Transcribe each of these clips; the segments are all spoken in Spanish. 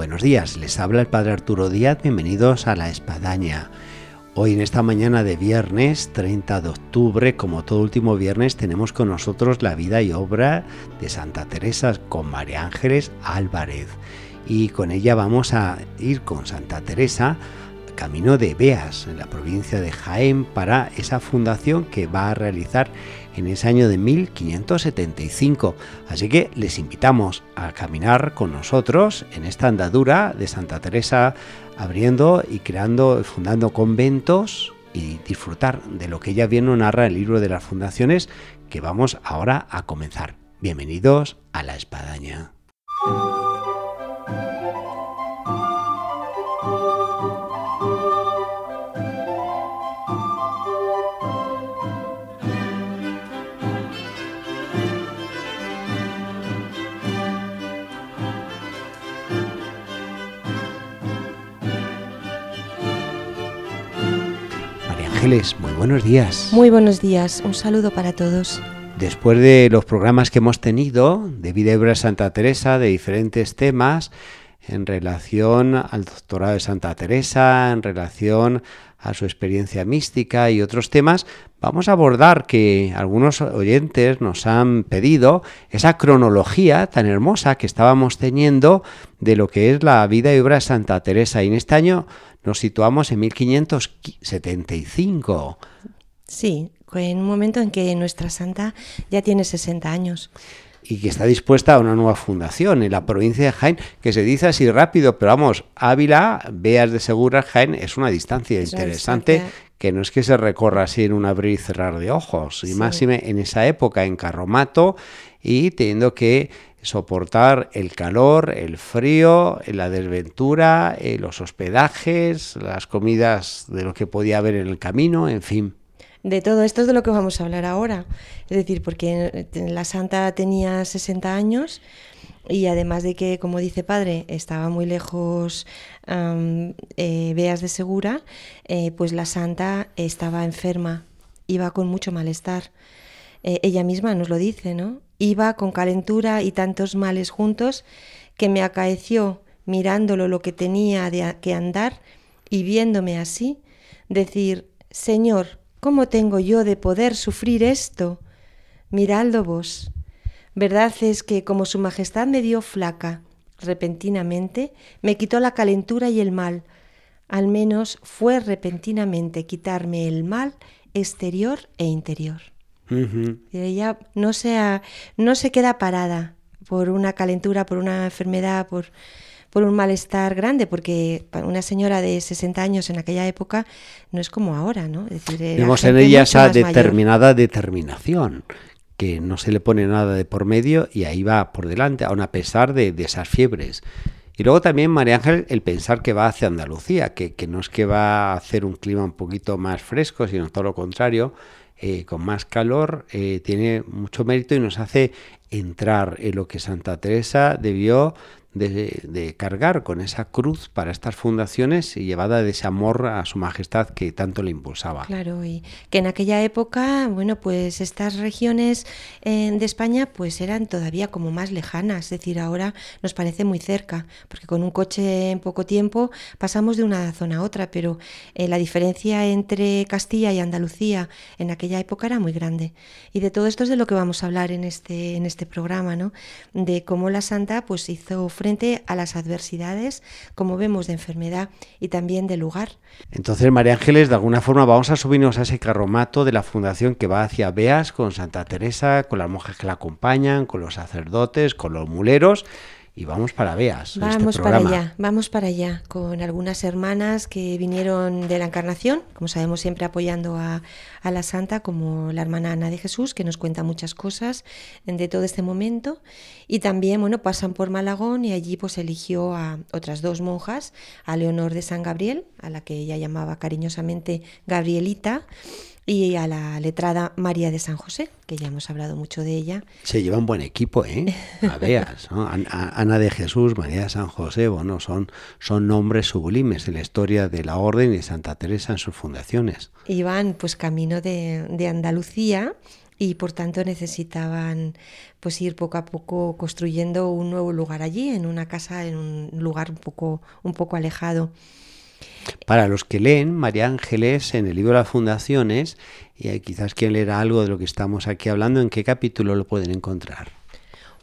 Buenos días, les habla el Padre Arturo Díaz, bienvenidos a La Espadaña. Hoy en esta mañana de viernes 30 de octubre, como todo último viernes, tenemos con nosotros la vida y obra de Santa Teresa con María Ángeles Álvarez. Y con ella vamos a ir con Santa Teresa camino de Beas, en la provincia de Jaén, para esa fundación que va a realizar en ese año de 1575. Así que les invitamos a caminar con nosotros en esta andadura de Santa Teresa, abriendo y creando, fundando conventos y disfrutar de lo que ella bien nos narra el libro de las fundaciones que vamos ahora a comenzar. Bienvenidos a la espadaña. Ángeles, muy buenos días. Muy buenos días, un saludo para todos. Después de los programas que hemos tenido de Vida y Santa Teresa, de diferentes temas, en relación al doctorado de Santa Teresa, en relación a su experiencia mística y otros temas, vamos a abordar que algunos oyentes nos han pedido esa cronología tan hermosa que estábamos teniendo de lo que es la vida y obra de Santa Teresa. Y en este año nos situamos en 1575. Sí, en un momento en que nuestra santa ya tiene 60 años. Y que está dispuesta a una nueva fundación en la provincia de Jaén, que se dice así rápido, pero vamos, Ávila, Beas de Segura, Jaén, es una distancia interesante que no es que se recorra así en un abrir y cerrar de ojos, y más en esa época en Carromato y teniendo que soportar el calor, el frío, la desventura, eh, los hospedajes, las comidas de lo que podía haber en el camino, en fin de todo esto es de lo que vamos a hablar ahora. Es decir, porque la santa tenía 60 años y además de que, como dice padre, estaba muy lejos eh, Beas de Segura, eh, pues la santa estaba enferma, iba con mucho malestar. Eh, ella misma nos lo dice, ¿no? Iba con calentura y tantos males juntos que me acaeció mirándolo lo que tenía de, que andar y viéndome así, decir, Señor, ¿Cómo tengo yo de poder sufrir esto? Miradlo vos. Verdad es que como su majestad me dio flaca, repentinamente, me quitó la calentura y el mal. Al menos fue repentinamente quitarme el mal exterior e interior. Y ella no, sea, no se queda parada por una calentura, por una enfermedad, por por un malestar grande, porque una señora de 60 años en aquella época no es como ahora, ¿no? Es decir, Vemos en ella esa determinada determinación, que no se le pone nada de por medio y ahí va por delante, aun a pesar de, esas fiebres. Y luego también, María Ángel, el pensar que va hacia Andalucía, que, que, no es que va a hacer un clima un poquito más fresco, sino todo lo contrario, eh, con más calor, eh, tiene mucho mérito y nos hace entrar en lo que Santa Teresa debió de, cargar con esa cruz para estas fundaciones y llevada de ese amor a su majestad que tanto le impulsaba. Claro, y que en aquella época, bueno, pues estas regiones eh, de España pues eran todavía como más lejanas, es decir, ahora nos parece muy cerca, porque con un coche en poco tiempo pasamos de una zona a otra, pero eh, la diferencia entre Castilla y Andalucía en aquella época era muy grande. Y de todo esto es de lo que vamos a hablar en este, en este programa, ¿no? De cómo la Santa pues hizo frente a las adversidades, como vemos, de enfermedad y también de lugar. Entonces, María Ángeles, de alguna forma vamos a subirnos a ese carromato de la fundación que va hacia Beas con Santa Teresa, con las monjas que la acompañan, con los sacerdotes, con los muleros y vamos para Beas. este Vamos para allá, vamos para allá, con algunas hermanas que vinieron de la Encarnación, como sabemos siempre apoyando a, a, la Santa, como la hermana Ana de Jesús, que nos cuenta muchas cosas de todo este momento, y también, bueno, pasan por Malagón y allí pues eligió a otras dos monjas, a Leonor de San Gabriel, a la que ella llamaba cariñosamente Gabrielita, y a la letrada María de San José, que ya hemos hablado mucho de ella. Se lleva un buen equipo, ¿eh? A veas, ¿no? Ana de Jesús, María de San José, bueno, son, son nombres sublimes en la historia de la Orden y de Santa Teresa en sus fundaciones. Iban pues camino de, de Andalucía y por tanto necesitaban pues ir poco a poco construyendo un nuevo lugar allí, en una casa, en un lugar un poco, un poco alejado. Para los que leen María Ángeles en el libro de las fundaciones, y quizás quien leer algo de lo que estamos aquí hablando, ¿en qué capítulo lo pueden encontrar?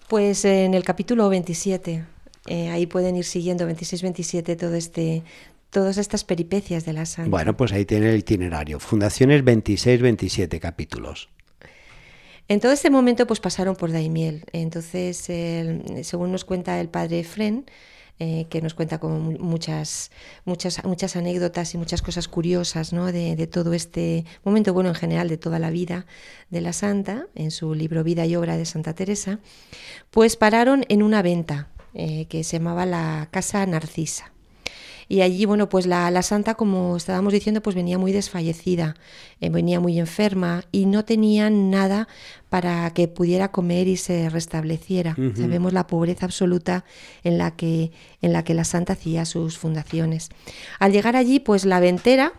Pues en el capítulo 27. Eh, ahí pueden ir siguiendo 26-27 todo este, todas estas peripecias de la santa. Bueno, pues ahí tiene el itinerario. Fundaciones 26-27 capítulos. En todo este momento pues pasaron por Daimiel. Entonces, según nos cuenta el padre Fren, eh, que nos cuenta como muchas, muchas, muchas anécdotas y muchas cosas curiosas ¿no? de, de, todo este momento, bueno, en general de toda la vida de la santa, en su libro Vida y Obra de Santa Teresa, pues pararon en una venta eh, que se llamaba la Casa Narcisa. Y allí, bueno, pues la, la santa, como estábamos diciendo, pues venía muy desfallecida, eh, venía muy enferma y no tenía nada para que pudiera comer y se restableciera. Uh -huh. Sabemos la pobreza absoluta en la, que, en la que la santa hacía sus fundaciones. Al llegar allí, pues la ventera,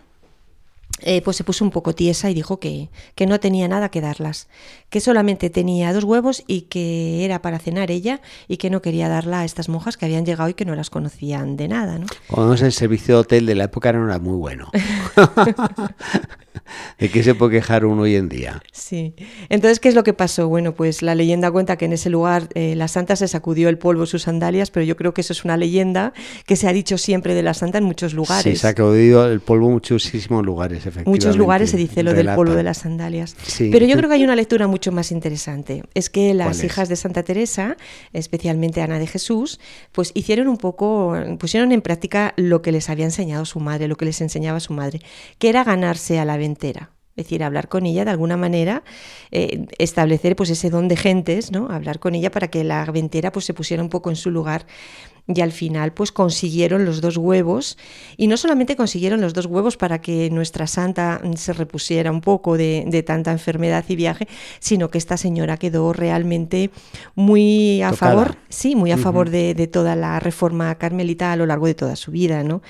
eh, pues se puso un poco tiesa y dijo que, que, no tenía nada que darlas, que solamente tenía dos huevos y que era para cenar ella y que no quería darla a estas monjas que habían llegado y que no las conocían de nada. ¿no? Cuando el servicio de hotel de la época no era muy bueno. ¿De qué se puede quejar uno hoy en día? Sí. Entonces, ¿qué es lo que pasó? Bueno, pues la leyenda cuenta que en ese lugar eh, la santa se sacudió el polvo de sus sandalias, pero yo creo que eso es una leyenda que se ha dicho siempre de la santa en muchos lugares. Sí, se ha sacudido el polvo en muchísimos lugares, efectivamente. Muchos lugares se dice lo relata. del polvo de las sandalias. Sí. Pero yo creo que hay una lectura mucho más interesante. Es que las hijas de Santa Teresa, especialmente Ana de Jesús, pues hicieron un poco, pusieron en práctica lo que les había enseñado su madre, lo que les enseñaba su madre, que era ganarse a la es decir, hablar con ella de alguna manera, eh, establecer pues ese don de gentes, ¿no? Hablar con ella para que la ventera pues se pusiera un poco en su lugar y al final pues consiguieron los dos huevos y no solamente consiguieron los dos huevos para que nuestra santa se repusiera un poco de, de tanta enfermedad y viaje, sino que esta señora quedó realmente muy a Tocada. favor, sí, muy a uh -huh. favor de, de, toda la reforma carmelita a lo largo de toda su vida, ¿no?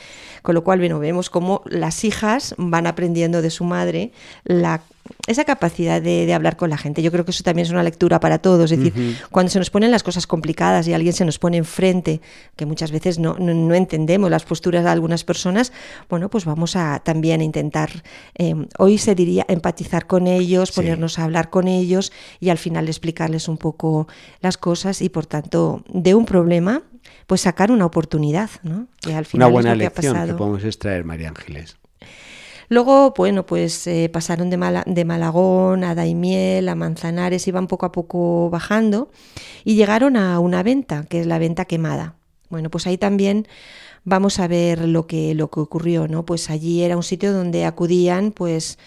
Con lo cual, bueno, vemos cómo las hijas van aprendiendo de su madre la esa capacidad de, de, hablar con la gente. Yo creo que eso también es una lectura para todos. Es decir, uh -huh. cuando se nos ponen las cosas complicadas y alguien se nos pone enfrente, que muchas veces no, no, no entendemos las posturas de algunas personas, bueno, pues vamos a también intentar, eh, hoy se diría, empatizar con ellos, ponernos a hablar con ellos y al final explicarles un poco las cosas y, por tanto, de un problema, pues sacar una oportunidad, ¿no? Que al final una buena es lo lección que, ha pasado. que podemos extraer, María Ángeles. Luego, bueno, pues eh, pasaron de, de, Malagón a Daimiel, a Manzanares, iban poco a poco bajando y llegaron a una venta, que es la venta quemada. Bueno, pues ahí también vamos a ver lo que, lo que ocurrió, ¿no? Pues allí era un sitio donde acudían, pues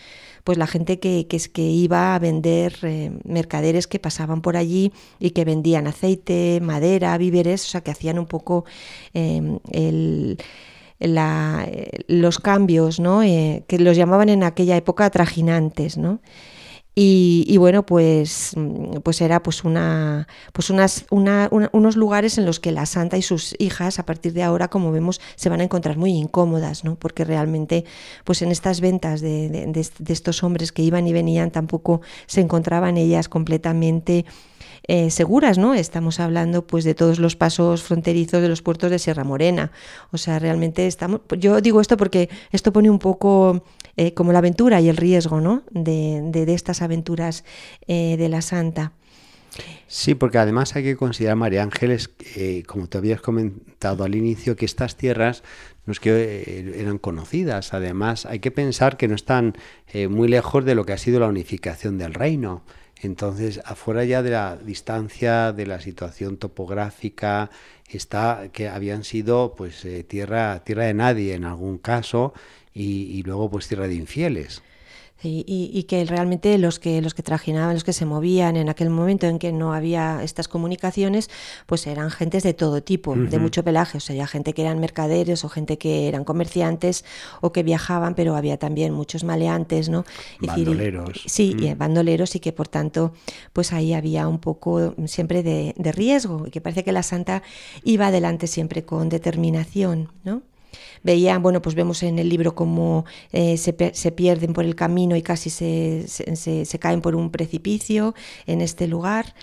pues la gente que, que, que iba a vender eh, mercaderes que pasaban por allí y que vendían aceite, madera, víveres, o sea, que hacían un poco eh, el, la, los cambios, ¿no? Eh, que los llamaban en aquella época trajinantes, ¿no? Y, y, bueno, pues, pues era pues una, pues unas, una, una, unos lugares en los que la santa y sus hijas, a partir de ahora, como vemos, se van a encontrar muy incómodas, ¿no? Porque realmente, pues en estas ventas de, de estos hombres que iban y venían, tampoco se encontraban ellas completamente eh, seguras, ¿no? Estamos hablando pues de todos los pasos fronterizos de los puertos de Sierra Morena. O sea, realmente estamos. Yo digo esto porque esto pone un poco eh, como la aventura y el riesgo, ¿no? De, de, de estas aventuras eh, de la Santa. Sí, porque además hay que considerar, María Ángeles, eh, como te habías comentado al inicio, que estas tierras no es que eran conocidas. Además, hay que pensar que no están muy lejos de lo que ha sido la unificación del reino Entonces, afuera ya de la distancia, de la situación topográfica, está que habían sido pues tierra, tierra de nadie en algún caso y, y luego pues tierra de infieles. Y, que realmente los que los que trajinaban, los que se movían en aquel momento en que no había estas comunicaciones, pues eran gentes de todo tipo, de mucho pelaje, o sea, gente que eran mercaderes o gente que eran comerciantes o que viajaban, pero había también muchos maleantes, ¿no? bandoleros. sí, y bandoleros y que por tanto, pues ahí había un poco siempre de, de riesgo y que parece que la santa iba adelante siempre con determinación, ¿no? Veían, bueno, pues vemos en el libro cómo eh, se, se, pierden por el camino y casi se, se, se, caen por un precipicio en este lugar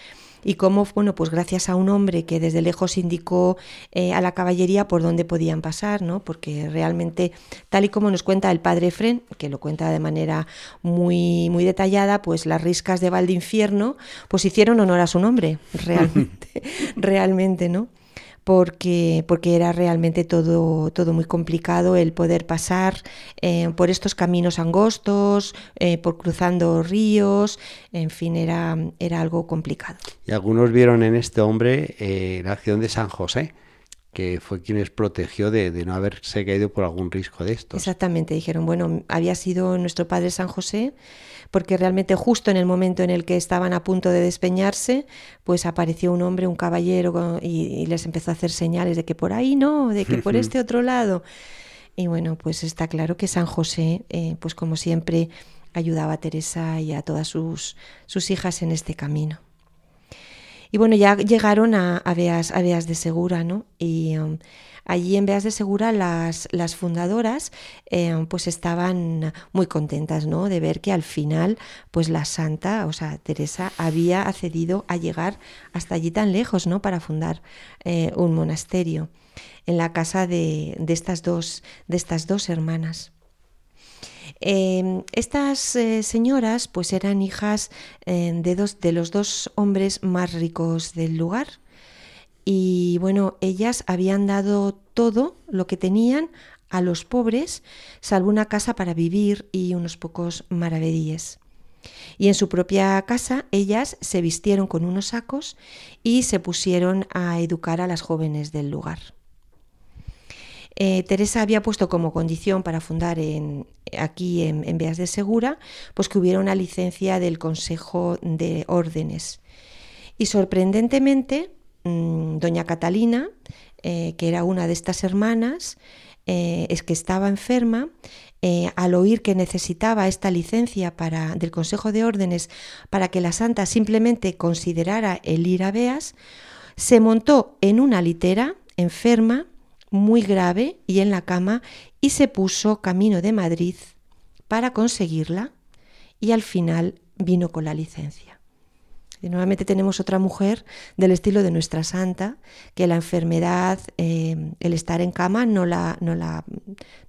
y cómo, bueno, pues gracias a un hombre que desde lejos indicó eh, a la caballería por dónde podían pasar, ¿no? Porque realmente, tal y como nos cuenta el padre Fren, que lo cuenta de manera muy, muy detallada, pues las riscas de Valdinfierno, pues hicieron honor a su nombre, realmente, realmente, ¿no? Porque, porque era realmente todo, todo muy complicado el poder pasar eh, por estos caminos angostos, eh, por cruzando ríos, en fin, era, era algo complicado. Y algunos vieron en este hombre eh, la acción de San José que fue quien les protegió de, de, no haberse caído por algún riesgo de estos. Exactamente, dijeron, bueno, había sido nuestro padre San José porque realmente justo en el momento en el que estaban a punto de despeñarse, pues apareció un hombre, un caballero, y, les empezó a hacer señales de que por ahí no, de que por este otro lado. Y bueno, pues está claro que San José, eh, pues como siempre, ayudaba a Teresa y a todas sus, sus hijas en este camino. Y bueno, ya llegaron a, a, Beas, a Beas de Segura, ¿no? Y um, Allí en Beas de Segura las, las fundadoras eh, pues estaban muy contentas ¿no? de ver que al final pues la santa, o sea, Teresa había accedido a llegar hasta allí tan lejos ¿no? para fundar eh, un monasterio en la casa de, de, estas, dos, de estas dos hermanas. Eh, estas eh, señoras pues eran hijas eh, de, dos, de los dos hombres más ricos del lugar, y bueno, ellas habían dado todo lo que tenían a los pobres, salvo una casa para vivir y unos pocos maravedíes. Y en su propia casa ellas se vistieron con unos sacos y se pusieron a educar a las jóvenes del lugar. Eh, Teresa había puesto como condición para fundar aquí en, Beas de Segura, pues que hubiera una licencia del Consejo de Órdenes. Y sorprendentemente, Mm, doña Catalina, eh, que era una de estas hermanas, eh, es que estaba enferma, al oír que necesitaba esta licencia para, del Consejo de Órdenes para que la santa simplemente considerara el ir a Beas, se montó en una litera, enferma, muy grave y en la cama, y se puso camino de Madrid para conseguirla, y al final vino con la licencia. Y nuevamente tenemos otra mujer del estilo de nuestra santa, que la enfermedad, eh, el estar en cama, no la, no, la,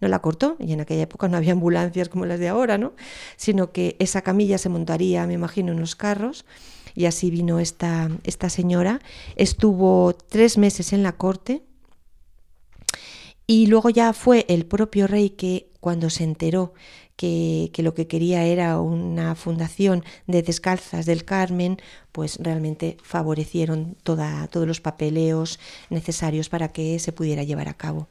no la cortó. Y en aquella época no había ambulancias como las de ahora, ¿no? Sino que esa camilla se montaría, me imagino, en los carros. Y así vino esta, esta señora. Estuvo tres meses en la corte. Y luego ya fue el propio rey que cuando se enteró que, lo que quería era una fundación de descalzas del Carmen, pues realmente favorecieron toda, todos los papeleos necesarios para que se pudiera llevar a cabo.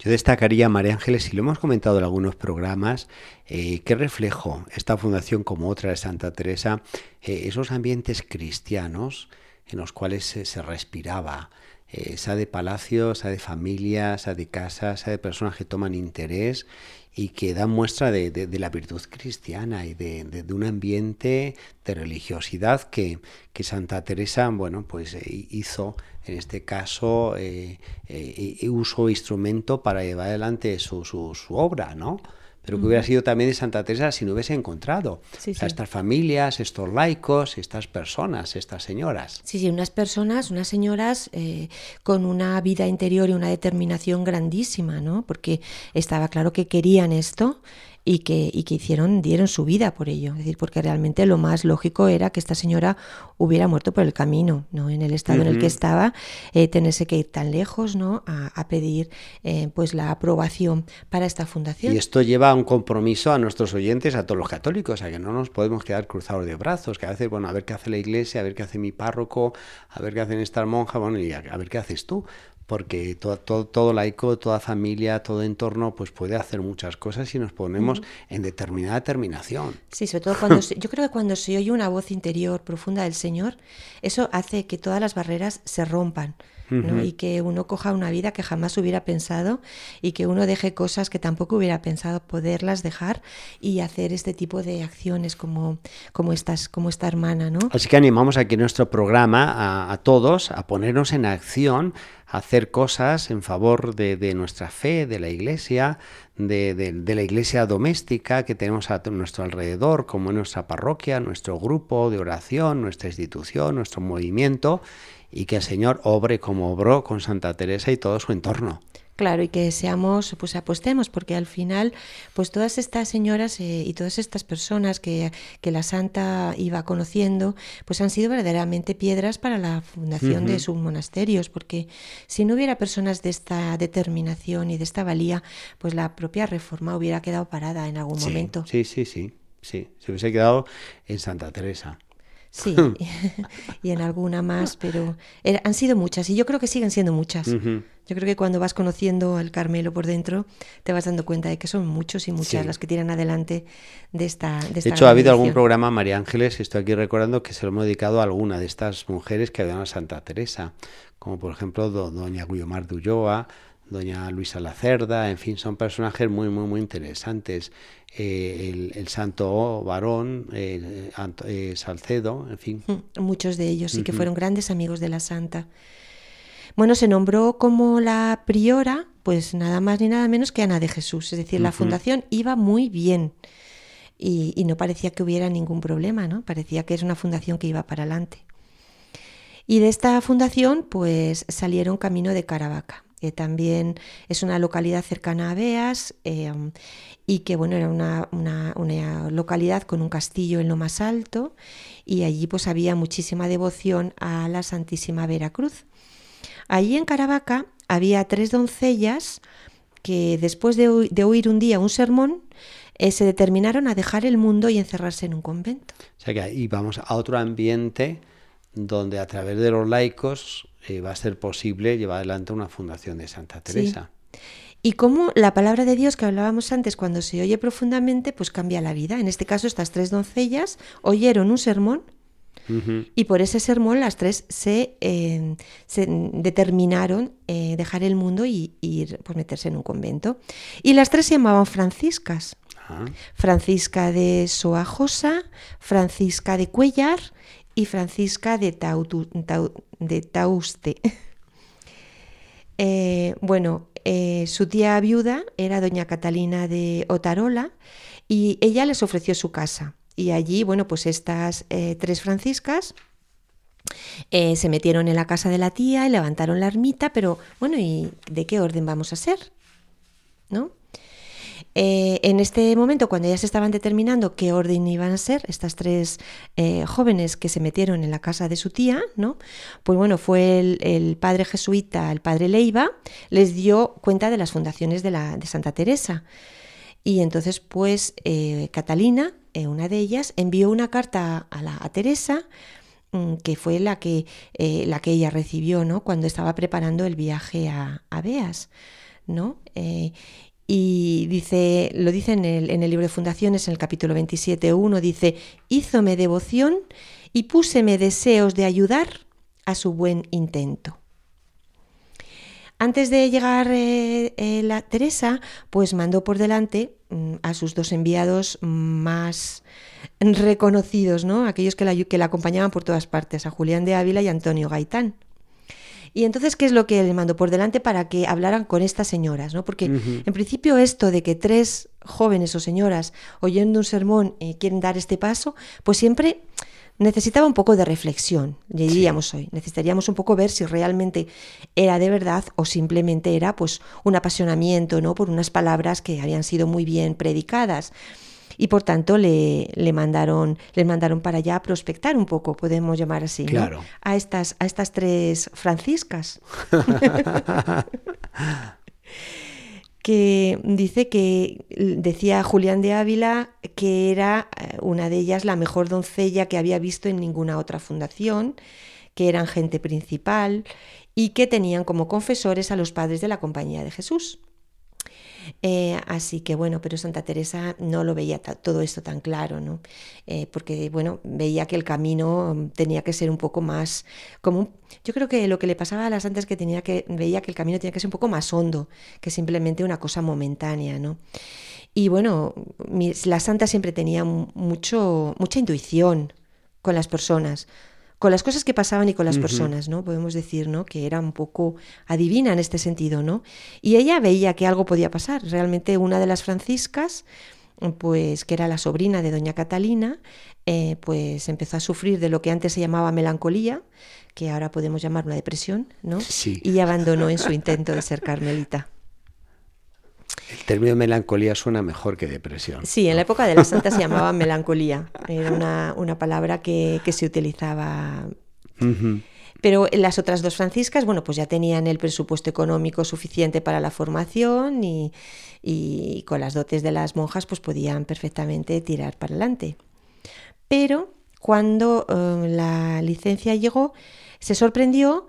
Yo destacaría, María Ángeles, y lo hemos comentado en algunos programas, eh, qué reflejo esta fundación como otra de Santa Teresa, eh, esos ambientes cristianos en los cuales se, respiraba, eh, esa de palacios, esa de familias, esa de casas, esa de personas que toman interés y que dan muestra de, la virtud cristiana y de, un ambiente de religiosidad que, Santa Teresa, bueno, pues eh, hizo en este caso eh, eh, uso instrumento para llevar adelante su, su obra, ¿no? Pero que hubiera sido también de Santa Teresa si no hubiese encontrado sí, sí. estas familias, estos laicos, estas personas, estas señoras. Sí, sí, unas personas, unas señoras eh, con una vida interior y una determinación grandísima, ¿no? Porque estaba claro que querían esto y que, y que hicieron, dieron su vida por ello. Es decir, porque realmente lo más lógico era que esta señora hubiera muerto por el camino, ¿no? En el estado en el que estaba, eh, tenerse que ir tan lejos, ¿no? A, pedir eh, pues la aprobación para esta fundación. Y esto lleva a un compromiso a nuestros oyentes, a todos los católicos, a que no nos podemos quedar cruzados de brazos, que a veces, bueno, a ver qué hace la iglesia, a ver qué hace mi párroco, a ver qué hacen estas monjas, bueno, y a ver qué haces tú porque todo, todo, todo, laico, toda familia, todo entorno, pues puede hacer muchas cosas si nos ponemos en determinada terminación. Sí, sobre todo cuando yo creo que cuando se oye una voz interior profunda del Señor, eso hace que todas las barreras se rompan y que uno coja una vida que jamás hubiera pensado y que uno deje cosas que tampoco hubiera pensado poderlas dejar y hacer este tipo de acciones como, como, estas, como esta hermana. ¿no? Así que animamos aquí nuestro programa a, todos a ponernos en acción a hacer cosas en favor de, nuestra fe, de la iglesia, de, de, la iglesia doméstica que tenemos a nuestro alrededor, como nuestra parroquia, nuestro grupo de oración, nuestra institución, nuestro movimiento, y que el Señor obre como obró con Santa Teresa y todo su entorno. Claro, y que seamos, pues apostemos, porque al final, pues todas estas señoras eh, y todas estas personas que, que, la santa iba conociendo, pues han sido verdaderamente piedras para la fundación de sus monasterios, porque si no hubiera personas de esta determinación y de esta valía, pues la propia reforma hubiera quedado parada en algún momento. Sí, sí, sí, sí, se hubiese quedado en Santa Teresa. Sí, y en alguna más, pero han sido muchas y yo creo que siguen siendo muchas. Yo creo que cuando vas conociendo al Carmelo por dentro, te vas dando cuenta de que son muchos y muchas las que tiran adelante de esta. De, hecho, ha habido algún programa, María Ángeles, estoy aquí recordando que se lo hemos dedicado a alguna de estas mujeres que habían a Santa Teresa, como por ejemplo doña Guiomar de Ulloa, doña Luisa Lacerda, en fin, son personajes muy, muy, muy interesantes. Eh, el, santo varón, eh, Salcedo, en fin. Mm, muchos de ellos sí que fueron grandes amigos de la santa. Bueno, se nombró como la priora, pues nada más ni nada menos que Ana de Jesús, es decir, la fundación iba muy bien y, y, no parecía que hubiera ningún problema, ¿no? Parecía que es una fundación que iba para adelante. Y de esta fundación, pues salieron camino de Caravaca que también es una localidad cercana a Beas eh, y que bueno, era una, localidad con un castillo en lo más alto y allí pues había muchísima devoción a la Santísima Veracruz. Allí en Caravaca había tres doncellas que después de, oír un día un sermón eh, se determinaron a dejar el mundo y encerrarse en un convento. O sea que ahí vamos a otro ambiente donde a través de los laicos eh, va a ser posible llevar adelante una fundación de Santa Teresa. Y cómo la palabra de Dios que hablábamos antes, cuando se oye profundamente, pues cambia la vida. En este caso, estas tres doncellas oyeron un sermón y por ese sermón las tres se, eh, determinaron eh, dejar el mundo y, ir, pues meterse en un convento. Y las tres se llamaban franciscas. Ah. Francisca de Soajosa, Francisca de Cuellar y Francisca de, de Tauste. Eh, bueno, eh, su tía viuda era doña Catalina de Otarola y ella les ofreció su casa. Y allí, bueno, pues estas eh, tres franciscas se metieron en la casa de la tía y levantaron la ermita, pero bueno, ¿y de qué orden vamos a ser? ¿No? Eh, en este momento, cuando ya se estaban determinando qué orden iban a ser estas tres eh, jóvenes que se metieron en la casa de su tía, ¿no? Pues bueno, fue el, padre jesuita, el padre Leiva, les dio cuenta de las fundaciones de, la, de Santa Teresa. Y entonces, pues, eh, Catalina, una de ellas, envió una carta a, la, Teresa mm, que fue la que, la que ella recibió ¿no? cuando estaba preparando el viaje a, a Beas. ¿no? Y dice, lo dice en el, libro de Fundaciones, en el capítulo 27.1, dice, hízome devoción y púseme deseos de ayudar a su buen intento. Antes de llegar eh, eh, la Teresa, pues mandó por delante mm, a sus dos enviados más reconocidos, ¿no? Aquellos que la, que la acompañaban por todas partes, a Julián de Ávila y Antonio Gaitán. Y entonces, ¿qué es lo que le mandó por delante para que hablaran con estas señoras? ¿no? Porque en principio esto de que tres jóvenes o señoras oyendo un sermón eh, quieren dar este paso, pues siempre necesitaba un poco de reflexión, diríamos hoy. Necesitaríamos un poco ver si realmente era de verdad o simplemente era pues un apasionamiento, ¿no? Por unas palabras que habían sido muy bien predicadas. Y por tanto le, le mandaron, le mandaron para allá a prospectar un poco, podemos llamar así, Claro. a, estas, a estas tres franciscas. que dice que decía Julián de Ávila que era eh, una de ellas la mejor doncella que había visto en ninguna otra fundación, que eran gente principal y que tenían como confesores a los padres de la Compañía de Jesús. Eh, así que bueno, pero Santa Teresa no lo veía todo esto tan claro, ¿no? Eh, porque bueno, veía que el camino tenía que ser un poco más como yo creo que lo que le pasaba a las santas es que tenía que veía que el camino tenía que ser un poco más hondo que simplemente una cosa momentánea, ¿no? Y bueno, la santa siempre tenía mucho mucha intuición con las personas con las cosas que pasaban y con las personas, ¿no? Podemos decir, ¿no? Que era un poco adivina en este sentido, ¿no? Y ella veía que algo podía pasar. Realmente una de las franciscas, pues que era la sobrina de doña Catalina, eh, pues empezó a sufrir de lo que antes se llamaba melancolía, que ahora podemos llamar una depresión, ¿no? Sí. Y abandonó en su intento de ser carmelita. El término melancolía suena mejor que depresión. Sí, en la época de la santa se llamaba melancolía. Era una, palabra que, se utilizaba. Pero las otras dos franciscas, bueno, pues ya tenían el presupuesto económico suficiente para la formación y, con las dotes de las monjas, pues podían perfectamente tirar para adelante. Pero cuando eh, la licencia llegó, se sorprendió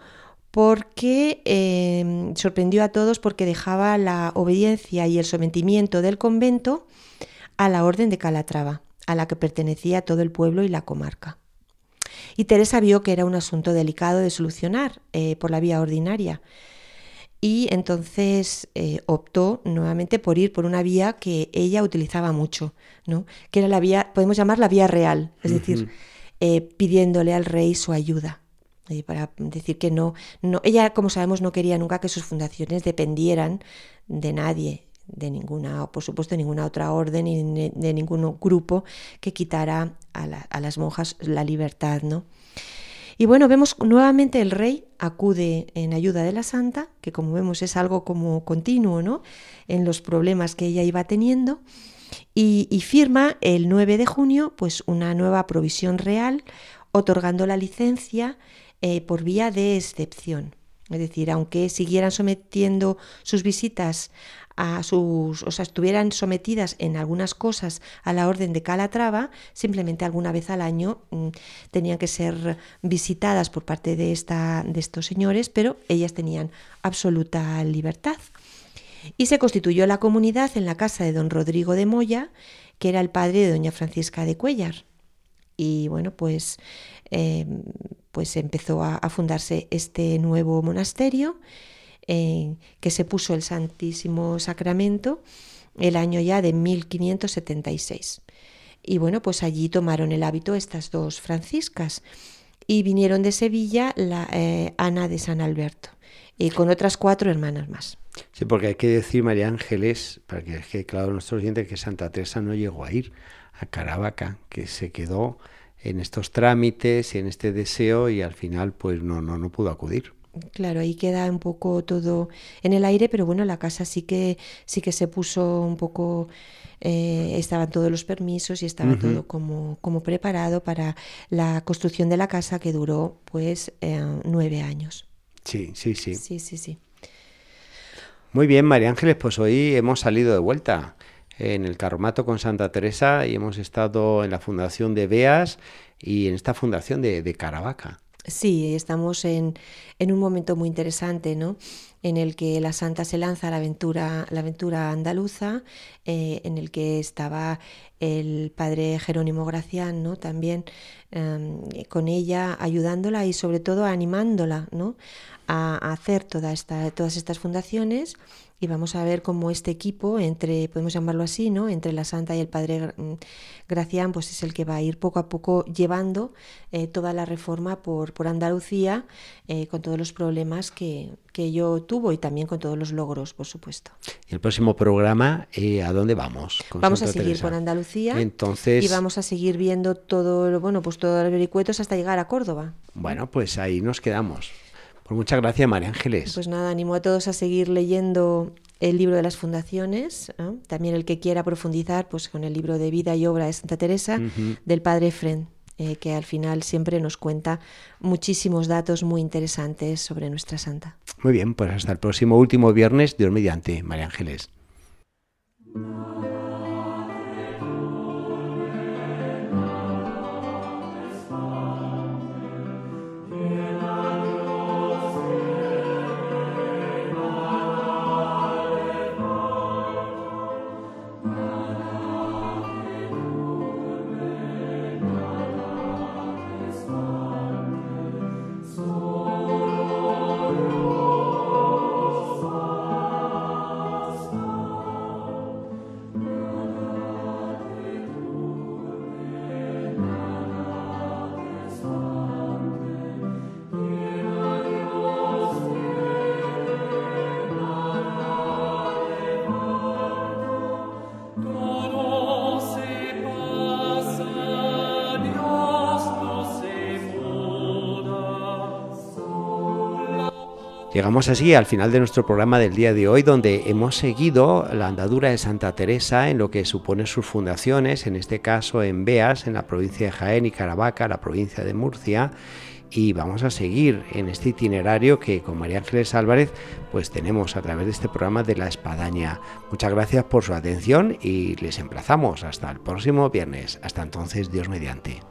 porque em, sorprendió a todos porque dejaba la obediencia y el sometimiento del convento a la orden de Calatrava, a la que pertenecía todo el pueblo y la comarca. Y Teresa vio que era un asunto delicado de solucionar eh, por la vía ordinaria. Y entonces eh, optó nuevamente por ir por una vía que ella utilizaba mucho, ¿no? que era la vía, podemos llamar la vía real, es decir, eh, pidiéndole al rey su ayuda para decir que no, no, ella, como sabemos, no quería nunca que sus fundaciones dependieran de nadie, de ninguna, por supuesto, de ninguna otra orden ni de ningún grupo que quitara a, las monjas la libertad, ¿no? Y bueno, vemos nuevamente el rey acude en ayuda de la santa, que como vemos es algo como continuo, ¿no? En los problemas que ella iba teniendo. Y, y, firma el 9 de junio pues una nueva provisión real otorgando la licencia eh, por vía de excepción. Es decir, aunque siguieran sometiendo sus visitas a sus, o sea, estuvieran sometidas en algunas cosas a la orden de Calatrava, simplemente alguna vez al año mm, tenían que ser visitadas por parte de, esta, de estos señores, pero ellas tenían absoluta libertad. Y se constituyó la comunidad en la casa de don Rodrigo de Moya, que era el padre de doña Francisca de Cuellar. Y bueno, pues eh, pues empezó a, fundarse este nuevo monasterio eh, que se puso el Santísimo Sacramento el año ya de 1576. Y bueno, pues allí tomaron el hábito estas dos franciscas y vinieron de Sevilla la eh, Ana de San Alberto y con otras cuatro hermanas más. Sí, porque hay que decir, María Ángeles, para que quede claro nuestros oyentes, que Santa Teresa no llegó a ir a Caravaca, que se quedó en estos trámites y en este deseo y al final pues no, no, no pudo acudir. Claro, ahí queda un poco todo en el aire, pero bueno, la casa sí que sí que se puso un poco, eh, estaban todos los permisos y estaba todo como, como preparado para la construcción de la casa que duró pues eh, nueve años. Sí, sí, sí. Sí, sí, sí. Muy bien, María Ángeles, pues hoy hemos salido de vuelta en el Carromato con Santa Teresa y hemos estado en la fundación de Beas y en esta fundación de, Caravaca. Sí, estamos en, un momento muy interesante, ¿no? En el que la Santa se lanza a la aventura, la aventura andaluza, eh, en el que estaba el padre Jerónimo Gracián, ¿no? También em, con ella, ayudándola y sobre todo animándola, ¿no? A, hacer todas estas fundaciones y vamos a ver cómo este equipo, entre, podemos llamarlo así, ¿no? entre la Santa y el Padre mm, Gracián, pues es el que va a ir poco a poco llevando eh, toda la reforma por, por Andalucía, eh, con todos los problemas que, que ello tuvo y también con todos los logros, por supuesto. ¿Y el próximo programa, eh, ¿a dónde vamos? Vamos a seguir por Andalucía Entonces... y vamos a seguir viendo todo, bueno, pues todos los vericuetos hasta llegar a Córdoba. Bueno, pues ahí nos quedamos. Pues muchas gracias, María Ángeles. Pues nada, animo a todos a seguir leyendo el libro de las fundaciones, también el que quiera profundizar pues con el libro de vida y obra de Santa Teresa del padre Fren, eh, que al final siempre nos cuenta muchísimos datos muy interesantes sobre nuestra santa. Muy bien, pues hasta el próximo último viernes, Dios mediante, María Ángeles. Llegamos así al final de nuestro programa del día de hoy, donde hemos seguido la andadura de Santa Teresa en lo que supone sus fundaciones, en este caso en Beas, en la provincia de Jaén y Caravaca, la provincia de Murcia. Y vamos a seguir en este itinerario que con María Ángeles Álvarez pues tenemos a través de este programa de la Espadaña. Muchas gracias por su atención y les emplazamos hasta el próximo viernes. Hasta entonces, Dios mediante.